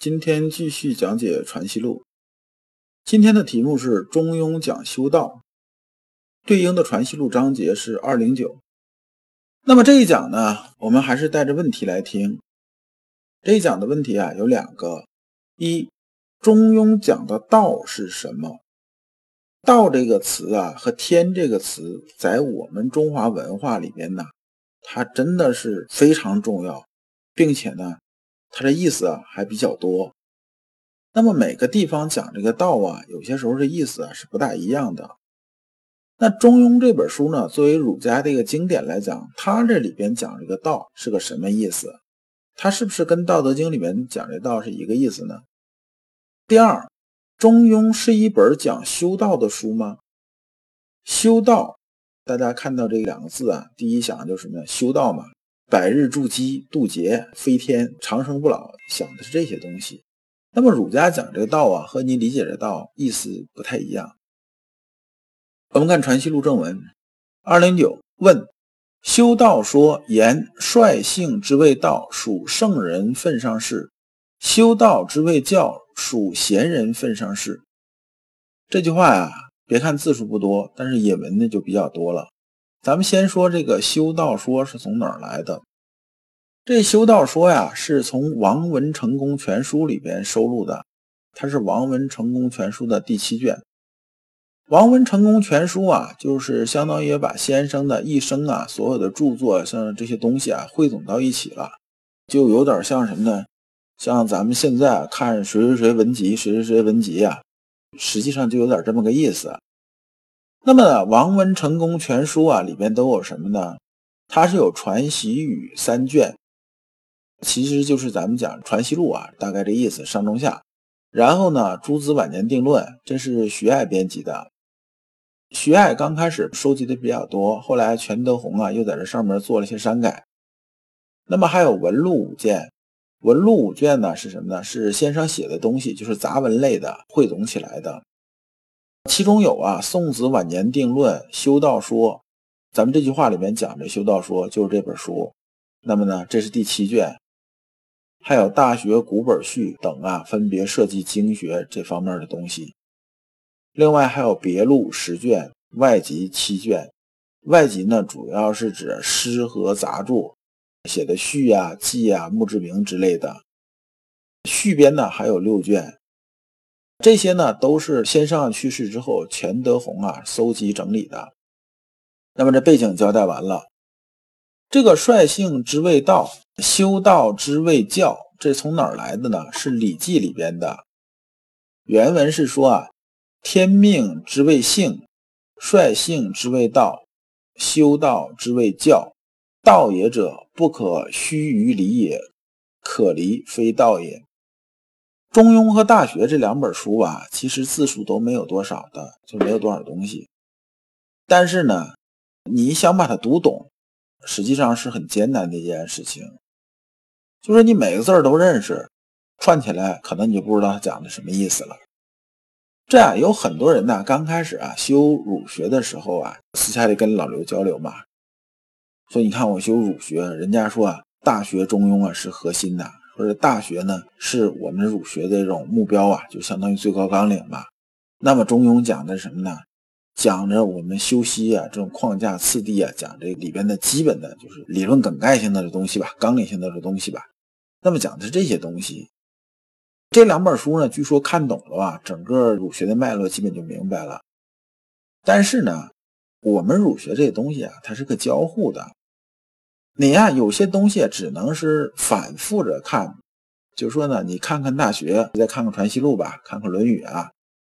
今天继续讲解《传习录》，今天的题目是《中庸讲修道》，对应的《传习录》章节是二零九。那么这一讲呢，我们还是带着问题来听。这一讲的问题啊有两个：一，中庸讲的道是什么？道这个词啊和天这个词，在我们中华文化里边呢，它真的是非常重要，并且呢。它这意思啊还比较多，那么每个地方讲这个道啊，有些时候这意思啊是不大一样的。那《中庸》这本书呢，作为儒家的一个经典来讲，它这里边讲这个道是个什么意思？它是不是跟《道德经》里面讲这道是一个意思呢？第二，《中庸》是一本讲修道的书吗？修道，大家看到这两个字啊，第一想就是什么？修道嘛。百日筑基、渡劫、飞天、长生不老，想的是这些东西。那么儒家讲这个道啊，和你理解的道意思不太一样。我们看《传习录》正文，二零九问：修道说言率性之谓道，属圣人份上事；修道之谓教，属贤人份上事。这句话呀，别看字数不多，但是引文呢就比较多了。咱们先说这个修道说是从哪儿来的？这修道说呀，是从《王文成功全书》里边收录的，它是《王文成功全书》的第七卷。《王文成功全书》啊，就是相当于把先生的一生啊，所有的著作像这些东西啊，汇总到一起了，就有点像什么呢？像咱们现在看谁谁谁文集，谁谁谁文集啊，实际上就有点这么个意思。那么《王文成功全书》啊，里边都有什么呢？它是有《传习语》三卷，其实就是咱们讲《传习录》啊，大概这意思，上中下。然后呢，《诸子晚年定论》，这是徐爱编辑的。徐爱刚开始收集的比较多，后来全德宏啊又在这上面做了些删改。那么还有《文录》五卷，《文录》五卷呢是什么呢？是先生写的东西，就是杂文类的，汇总起来的。其中有啊，《宋子晚年定论》《修道说》，咱们这句话里面讲的《修道说》就是这本书。那么呢，这是第七卷，还有《大学古本序》等啊，分别涉及经学这方面的东西。另外还有《别录》十卷，外集七卷。外集呢，主要是指诗和杂著写的序啊、记啊、墓志铭之类的。续编呢，还有六卷。这些呢，都是先生去世之后，钱德洪啊搜集整理的。那么这背景交代完了，这个率性之谓道，修道之谓教，这从哪儿来的呢？是《礼记》里边的。原文是说啊，天命之谓性，率性之谓道，修道之谓教。道也者，不可虚于离也，可离非道也。中庸和大学这两本书啊，其实字数都没有多少的，就没有多少东西。但是呢，你想把它读懂，实际上是很艰难的一件事情。就是你每个字都认识，串起来，可能你就不知道他讲的什么意思了。这样有很多人呢，刚开始啊修儒学的时候啊，私下里跟老刘交流嘛，说你看我修儒学，人家说啊，大学、中庸啊是核心的。或者大学呢，是我们儒学的这种目标啊，就相当于最高纲领吧。那么中庸讲的什么呢？讲着我们修习啊，这种框架次第啊，讲这里边的基本的就是理论梗概性的这东西吧，纲领性的这东西吧。那么讲的是这些东西。这两本书呢，据说看懂了吧，整个儒学的脉络基本就明白了。但是呢，我们儒学这些东西啊，它是个交互的。你呀，有些东西只能是反复着看，就说呢，你看看《大学》，你再看看《传习录》吧，看看《论语》啊，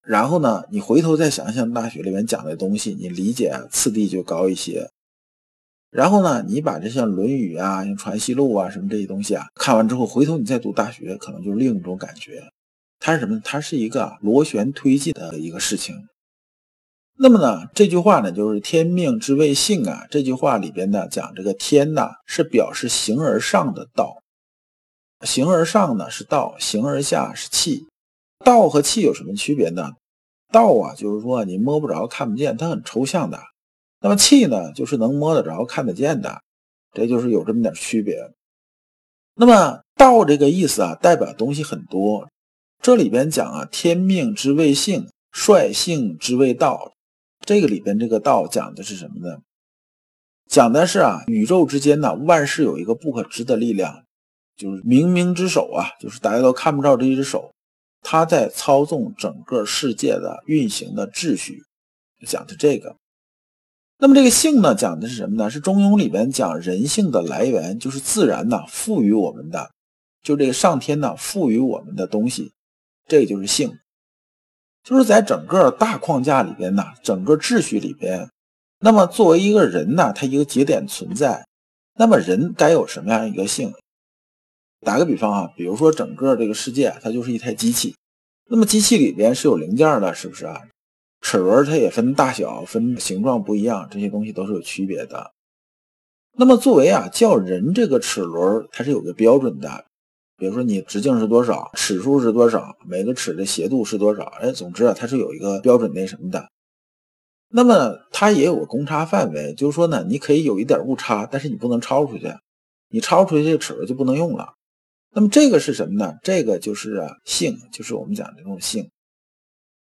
然后呢，你回头再想想《大学》里面讲的东西，你理解次第就高一些。然后呢，你把这像《论语》啊、像《传习录》啊什么这些东西啊看完之后，回头你再读《大学》，可能就另一种感觉。它是什么？它是一个螺旋推进的一个事情。那么呢，这句话呢，就是“天命之谓性”啊。这句话里边呢，讲这个天呐，是表示形而上的道，形而上呢是道，形而下是气。道和气有什么区别呢？道啊，就是说你摸不着、看不见，它很抽象的。那么气呢，就是能摸得着、看得见的，这就是有这么点区别。那么道这个意思啊，代表东西很多。这里边讲啊，天命之谓性，率性之谓道。这个里边这个道讲的是什么呢？讲的是啊，宇宙之间呢，万事有一个不可知的力量，就是冥冥之手啊，就是大家都看不着这一只手，它在操纵整个世界的运行的秩序，讲的这个。那么这个性呢，讲的是什么呢？是中庸里边讲人性的来源，就是自然呢赋予我们的，就这个上天呢赋予我们的东西，这就是性。就是在整个大框架里边呢，整个秩序里边，那么作为一个人呢，他一个节点存在，那么人该有什么样一个性？打个比方啊，比如说整个这个世界它就是一台机器，那么机器里边是有零件的，是不是啊？齿轮它也分大小、分形状不一样，这些东西都是有区别的。那么作为啊叫人这个齿轮，它是有个标准的，比如说你直径是多少，尺数是多少，每个齿的斜度是多少，哎，总之啊它是有一个标准那什么的。那么它也有个公差范围，就是说呢，你可以有一点误差，但是你不能超出去，你超出去这个齿轮就不能用了。那么这个是什么呢？这个就是性，就是我们讲的这种性。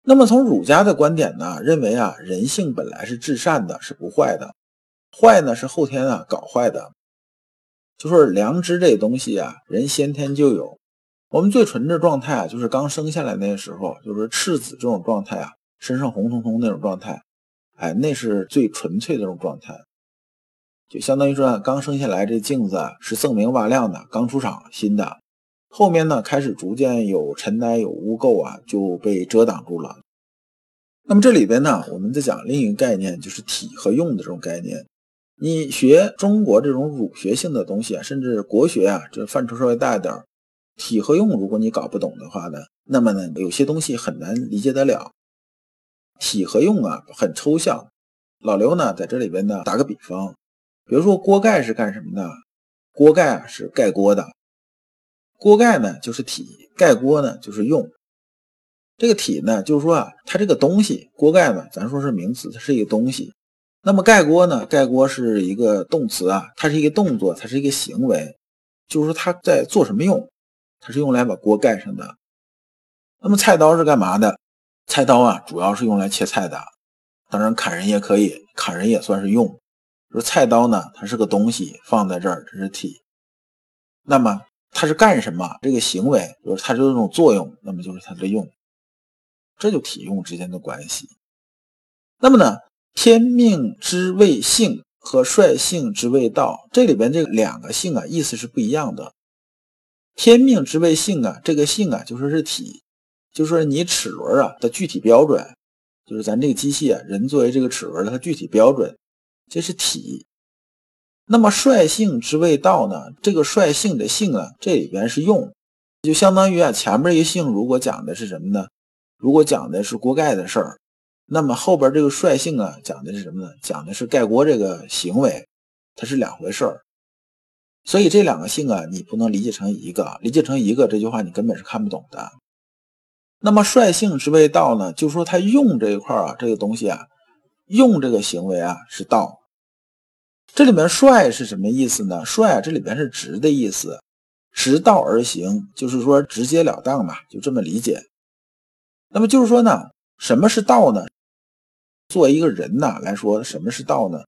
那么从儒家的观点呢，认为啊，人性本来是至善的，是不坏的，坏呢是后天啊搞坏的。就说良知这东西啊，人先天就有。我们最纯的状态啊，就是刚生下来那时候，就是赤子这种状态啊，身上红彤彤那种状态，哎，那是最纯粹的这种状态。就相当于说，刚生下来这镜子是锃明瓦亮的，刚出厂新的。后面呢，开始逐渐有尘埃、有污垢啊，就被遮挡住了。那么这里边呢，我们在讲另一个概念，就是体和用的这种概念。你学中国这种儒学性的东西啊，甚至国学啊，这范畴稍微大一点，体和用，如果你搞不懂的话呢，那么呢，有些东西很难理解得了。体和用啊，很抽象。老刘呢，在这里边呢，打个比方，比如说锅盖是干什么的？锅盖啊，是盖锅的。锅盖呢就是体，盖锅呢就是用。这个体呢，就是说啊，它这个东西，锅盖呢，咱说是名词，它是一个东西。那么盖锅呢，盖锅是一个动词啊，它是一个动作，它是一个行为，就是说它在做什么用？它是用来把锅盖上的。那么菜刀是干嘛的？菜刀啊，主要是用来切菜的，当然砍人也可以，砍人也算是用。说菜刀呢，它是个东西，放在这儿，这是体。那么。它是干什么？这个行为就是它这种作用，那么就是它的用，这就体用之间的关系。那么呢，天命之谓性和率性之谓道，这里边这两个性啊，意思是不一样的。天命之谓性啊，这个性啊，就说是体，就说你齿轮啊的具体标准，就是咱这个机器啊，人作为这个齿轮的它具体标准，这是体。那么率性之谓道呢？这个率性的性啊，这里边是用，就相当于啊前面一个性如果讲的是什么呢？如果讲的是锅盖的事儿，那么后边这个率性啊讲的是什么呢？讲的是盖锅这个行为，它是两回事儿。所以这两个性啊，你不能理解成一个，理解成一个这句话你根本是看不懂的。那么率性之谓道呢，就说他用这一块啊，这个东西啊，用这个行为啊是道。这里面率是什么意思呢？率，这里边是直的意思，直道而行，就是说直截了当嘛，就这么理解。那么就是说呢，什么是道呢？作为一个人呐来说，什么是道呢？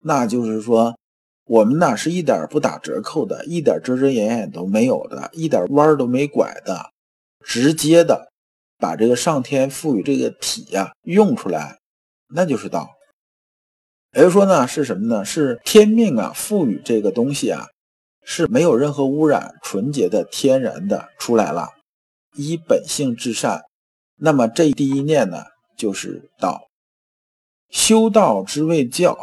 那就是说，我们呢是一点不打折扣的，一点遮遮掩掩都没有的，一点弯都没拐的，直接的把这个上天赋予这个体呀用出来，那就是道。也就说呢，是什么呢？是天命啊，赋予这个东西啊，是没有任何污染、纯洁的、天然的出来了，以本性至善。那么这第一念呢，就是道。修道之谓教，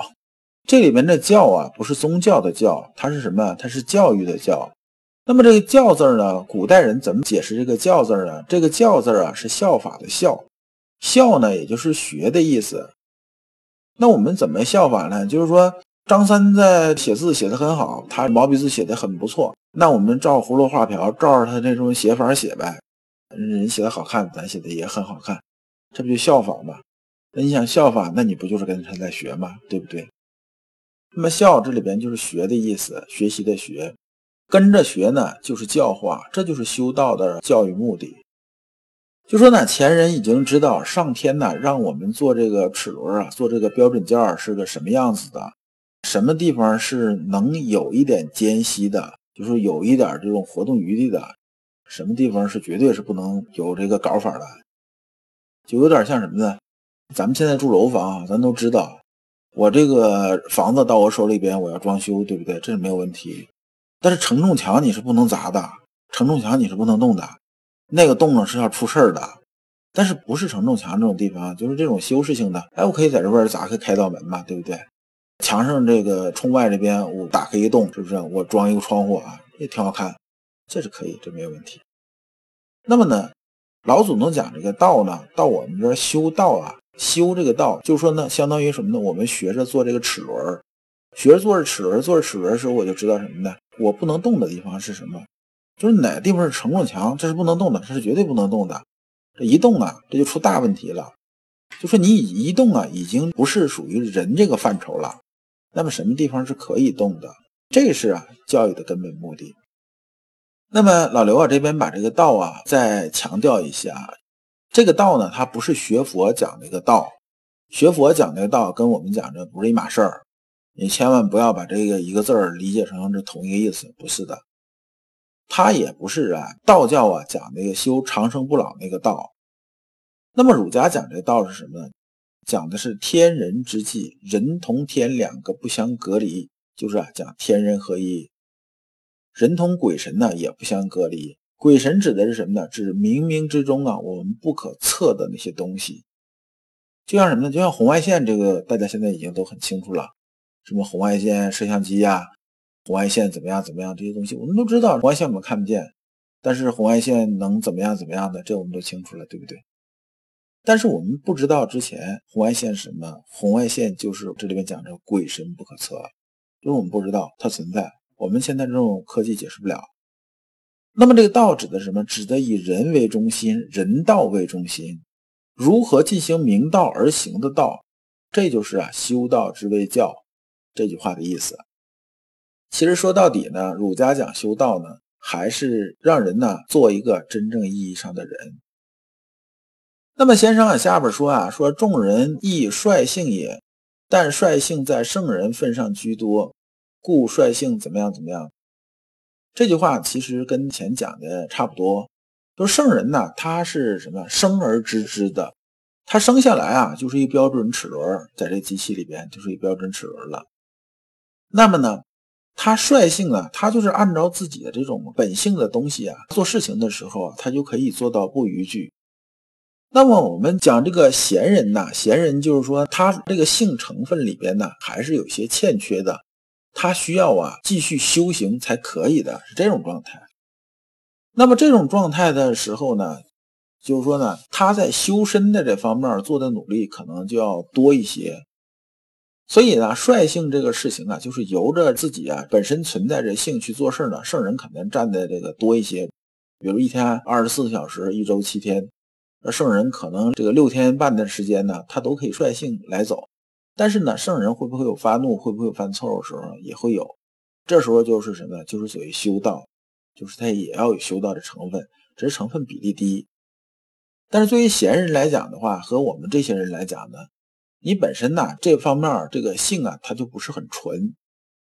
这里面的教啊，不是宗教的教，它是什么？它是教育的教。那么这个教字呢，古代人怎么解释这个教字呢？这个教字啊，是效法的效，效呢，也就是学的意思。那我们怎么效法呢？就是说，张三在写字写得很好，他毛笔字写得很不错。那我们照葫芦画瓢，照着他那种写法写呗。人写的好看，咱写的也很好看，这不就效仿吗？那你想效法，那你不就是跟他在学吗？对不对？那么效这里边就是学的意思，学习的学，跟着学呢就是教化，这就是修道的教育目的。就说呢，前人已经知道上天呢让我们做这个齿轮啊，做这个标准件是个什么样子的，什么地方是能有一点间隙的，就是有一点这种活动余地的，什么地方是绝对是不能有这个搞法的，就有点像什么呢？咱们现在住楼房，咱都知道。我这个房子到我手里边，我要装修，对不对？这是没有问题。但是承重墙你是不能砸的，承重墙你是不能动的，那个动了是要出事儿的。但是不是承重墙这种地方，就是这种修饰性的，哎，我可以在这边砸开开道门嘛，对不对？墙上这个冲外这边我打开一洞，是不是？我装一个窗户啊，也挺好看，这是可以，这没有问题。那么呢，老祖宗讲这个道呢，到我们这儿修道啊。修这个道，就是说呢，相当于什么呢？我们学着做这个齿轮，学着做着齿轮，做着齿轮的时候，我就知道什么呢？我不能动的地方是什么？就是哪个地方是承重墙，这是不能动的，这是绝对不能动的。这一动啊，这就出大问题了。就说你一动啊，已经不是属于人这个范畴了。那么什么地方是可以动的？这是啊，教育的根本目的。那么老刘啊，这边把这个道啊再强调一下。这个道呢，它不是学佛讲那个道，学佛讲那个道跟我们讲的不是一码事儿，你千万不要把这个一个字儿理解成这同一个意思，不是的。它也不是啊，道教啊讲那个修长生不老那个道。那么儒家讲这道是什么呢？讲的是天人之际，人同天两个不相隔离，就是啊讲天人合一，人同鬼神呢也不相隔离。鬼神指的是什么呢？指冥冥之中啊，我们不可测的那些东西，就像什么呢？就像红外线这个，大家现在已经都很清楚了。什么红外线摄像机呀，红外线怎么样怎么样这些东西，我们都知道。红外线我们看不见，但是红外线能怎么样怎么样的，这我们都清楚了，对不对？但是我们不知道之前红外线是什么？红外线就是这里面讲着鬼神不可测，就是我们不知道它存在，我们现在这种科技解释不了。那么这个道指的什么？指的以人为中心，人道为中心，如何进行明道而行的道，这就是啊修道之谓教这句话的意思。其实说到底呢，儒家讲修道呢，还是让人呢做一个真正意义上的人。那么先生啊下边说啊，说众人亦率性也，但率性在圣人份上居多，故率性怎么样怎么样。这句话其实跟前讲的差不多，就圣人呢，他是什么生而知之的，他生下来啊就是一标准齿轮，在这机器里边就是一标准齿轮了。那么呢，他率性啊，他就是按照自己的这种本性的东西啊，做事情的时候啊，他就可以做到不逾矩。那么我们讲这个贤人呐，贤人就是说他这个性成分里边呢，还是有些欠缺的。他需要啊继续修行才可以的，是这种状态。那么这种状态的时候呢，就是说呢，他在修身的这方面做的努力可能就要多一些。所以呢，率性这个事情啊，就是由着自己啊本身存在着性去做事呢，圣人肯定占的这个多一些。比如一天二十四个小时，一周七天，而圣人可能这个六天半的时间呢，他都可以率性来走。但是呢，圣人会不会有发怒，会不会有犯错误的时候？也会有，这时候就是什么？就是所谓修道，就是他也要有修道的成分，只是成分比例低。但是作为贤人来讲的话，和我们这些人来讲呢，你本身呢这方面这个性啊，它就不是很纯。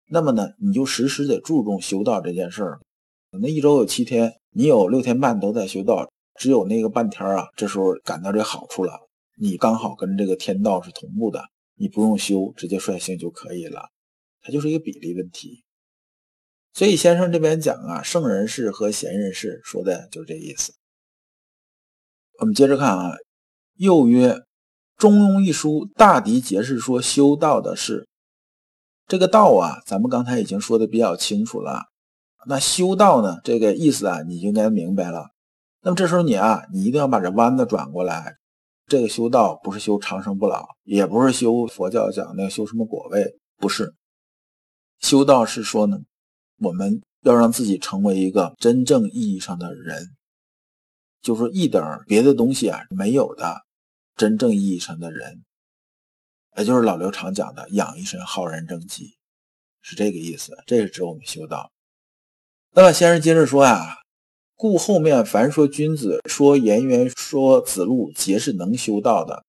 那么呢，你就时时得注重修道这件事儿。那一周有七天，你有六天半都在修道，只有那个半天啊，这时候感到这好处了，你刚好跟这个天道是同步的。你不用修，直接率性就可以了，它就是一个比例问题。所以先生这边讲啊，圣人士和贤人士说的就是这意思。我们接着看啊，又曰《中庸》一书大抵解释说修道的事，这个道啊，咱们刚才已经说的比较清楚了。那修道呢，这个意思啊，你应该明白了。那么这时候你啊，你一定要把这弯子转过来。这个修道不是修长生不老，也不是修佛教讲那个修什么果位，不是。修道是说呢，我们要让自己成为一个真正意义上的人，就是一点别的东西啊没有的真正意义上的人，也就是老刘常讲的养一身浩然正气，是这个意思。这是指我们修道。那么先生接着说呀。故后面凡说君子，说颜渊，说子路，皆是能修道的。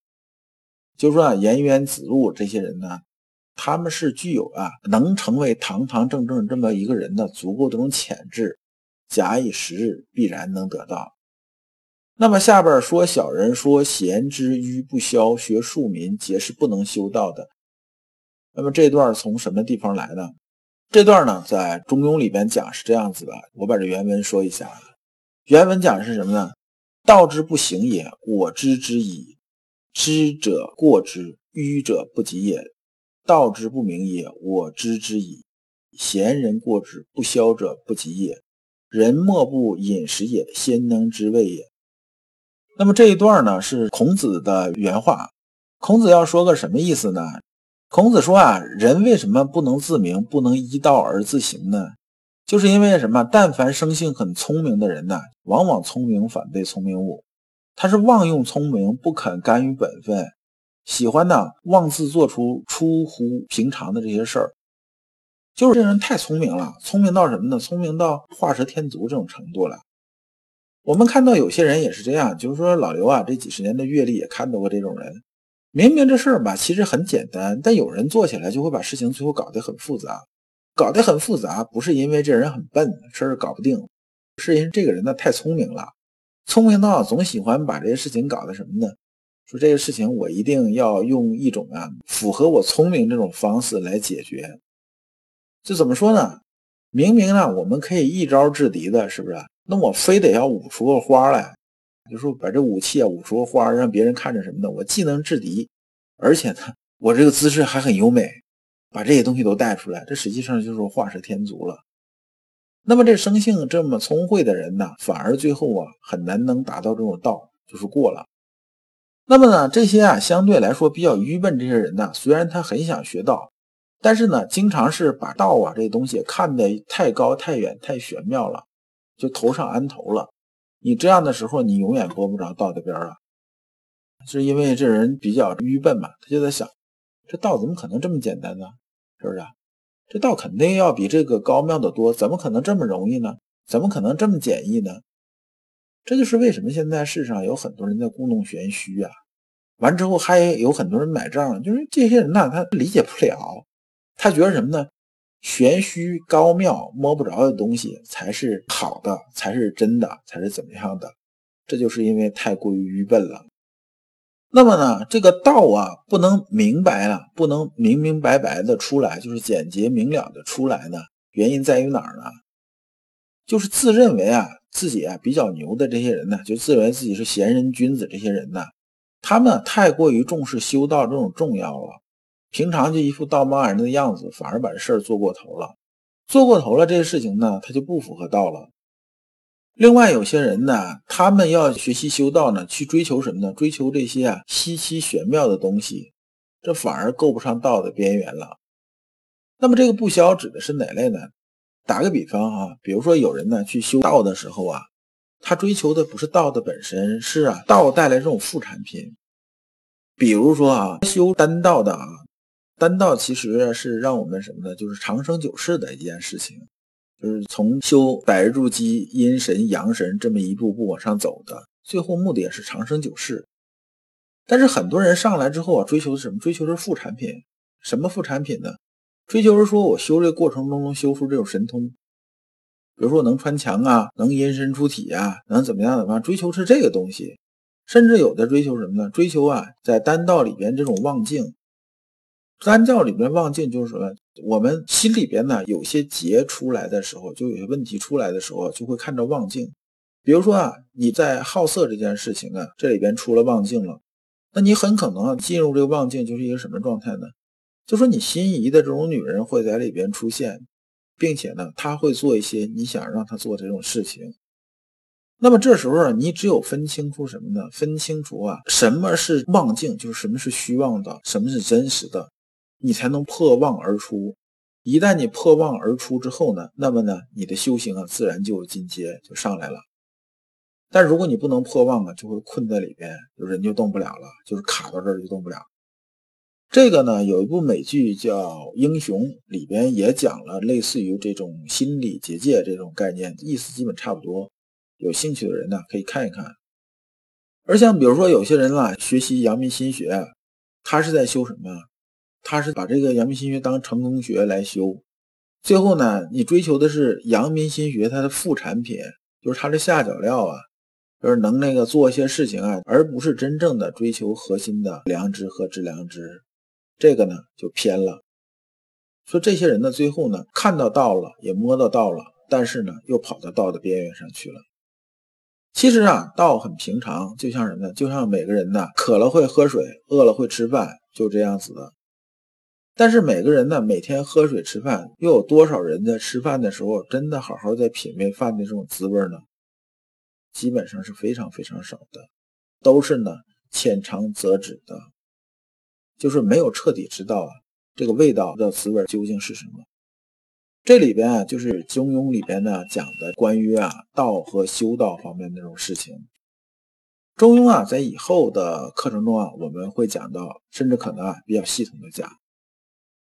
就说啊，颜渊、子路这些人呢，他们是具有啊，能成为堂堂正正这么一个人的足够这种潜质，假以时日，必然能得到。那么下边说小人说贤之愚不肖，学庶民，皆是不能修道的。那么这段从什么地方来呢？这段呢，在《中庸》里边讲是这样子的，我把这原文说一下。原文讲的是什么呢？道之不行也，我知之矣。知者过之，愚者不及也。道之不明也，我知之矣。贤人过之，不肖者不及也。人莫不饮食也，先能知味也。那么这一段呢，是孔子的原话。孔子要说个什么意思呢？孔子说啊，人为什么不能自明，不能依道而自行呢？就是因为什么？但凡生性很聪明的人呢，往往聪明反被聪明误。他是妄用聪明，不肯甘于本分，喜欢呢妄自做出出乎平常的这些事儿。就是这人太聪明了，聪明到什么呢？聪明到画蛇添足这种程度了。我们看到有些人也是这样，就是说老刘啊，这几十年的阅历也看到过这种人。明明这事儿吧，其实很简单，但有人做起来就会把事情最后搞得很复杂。搞得很复杂，不是因为这人很笨，事儿搞不定，是因为这个人呢太聪明了，聪明到总喜欢把这些事情搞得什么呢？说这个事情我一定要用一种啊符合我聪明这种方式来解决。这怎么说呢？明明呢我们可以一招制敌的，是不是？那我非得要舞出个花来，就说把这武器啊舞出个花，让别人看着什么呢？我既能制敌，而且呢我这个姿势还很优美。把这些东西都带出来，这实际上就是画蛇添足了。那么这生性这么聪慧的人呢，反而最后啊很难能达到这种道，就是过了。那么呢，这些啊相对来说比较愚笨这些人呢，虽然他很想学道，但是呢，经常是把道啊这东西看得太高太远太玄妙了，就头上安头了。你这样的时候，你永远摸不着道的边儿啊，是因为这人比较愚笨嘛，他就在想，这道怎么可能这么简单呢？是不是？这道肯定要比这个高妙的多，怎么可能这么容易呢？怎么可能这么简易呢？这就是为什么现在世上有很多人在故弄玄虚啊。完之后还有很多人买账，就是这些人呢，他理解不了，他觉得什么呢？玄虚高妙摸不着的东西才是好的，才是真的，才是怎么样的？这就是因为太过于愚笨了。那么呢，这个道啊，不能明白啊，不能明明白白的出来，就是简洁明了的出来呢。原因在于哪儿呢？就是自认为啊自己啊比较牛的这些人呢，就自认为自己是贤人君子这些人呢，他们太过于重视修道这种重要了，平常就一副道貌岸然的样子，反而把这事儿做过头了。做过头了，这些事情呢，他就不符合道了。另外有些人呢，他们要学习修道呢，去追求什么呢？追求这些啊稀奇玄妙的东西，这反而够不上道的边缘了。那么这个不消指的是哪类呢？打个比方啊，比如说有人呢去修道的时候啊，他追求的不是道的本身，是啊道带来这种副产品。比如说啊，修丹道的啊，丹道其实是让我们什么呢？就是长生久世的一件事情。就是从修百日筑基、阴神阳神这么一步步往上走的，最后目的也是长生久世。但是很多人上来之后啊，追求的什么？追求是副产品。什么副产品呢？追求是说我修这个过程中能修出这种神通，比如说能穿墙啊，能阴身出体啊，能怎么样怎么样？追求是这个东西。甚至有的追求什么呢？追求啊，在丹道里边这种望境。丹教里面望境就是什么？我们心里边呢有些结出来的时候，就有些问题出来的时候，就会看着望境。比如说啊，你在好色这件事情啊，这里边出了望境了，那你很可能啊进入这个望境就是一个什么状态呢？就说你心仪的这种女人会在里边出现，并且呢，她会做一些你想让她做这种事情。那么这时候啊，你只有分清楚什么呢？分清楚啊，什么是妄境，就是什么是虚妄的，什么是真实的，你才能破妄而出。一旦你破妄而出之后呢，那么呢，你的修行啊，自然就进阶，就上来了。但如果你不能破妄啊，就会困在里边，人就动不了了，就是卡到这儿就动不了。这个呢，有一部美剧叫《英雄》，里边也讲了类似于这种心理结界这种概念，意思基本差不多。有兴趣的人呢，可以看一看。而像比如说有些人啊，学习阳明心学，他是在修什么？他是把这个阳明心学当成功学来修。最后呢，你追求的是阳明心学它的副产品，就是它的下脚料啊，就是能那个做一些事情啊，而不是真正的追求核心的良知和致良知。这个呢就偏了。说这些人呢，最后呢看到道了，也摸到道了，但是呢又跑到道的边缘上去了。其实啊，道很平常，就像什么呢？就像每个人呢，渴了会喝水，饿了会吃饭，就这样子的。但是每个人呢，每天喝水吃饭，又有多少人在吃饭的时候真的好好在品味饭的这种滋味呢？基本上是非常非常少的，都是呢浅尝辄止的，就是没有彻底知道啊这个味道的滋味究竟是什么。这里边啊，就是《中庸》里边呢讲的关于啊道和修道方面那种事情。《中庸》啊，在以后的课程中啊，我们会讲到，甚至可能啊比较系统的讲。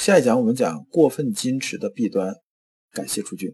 下一讲我们讲过分矜持的弊端。感谢出军。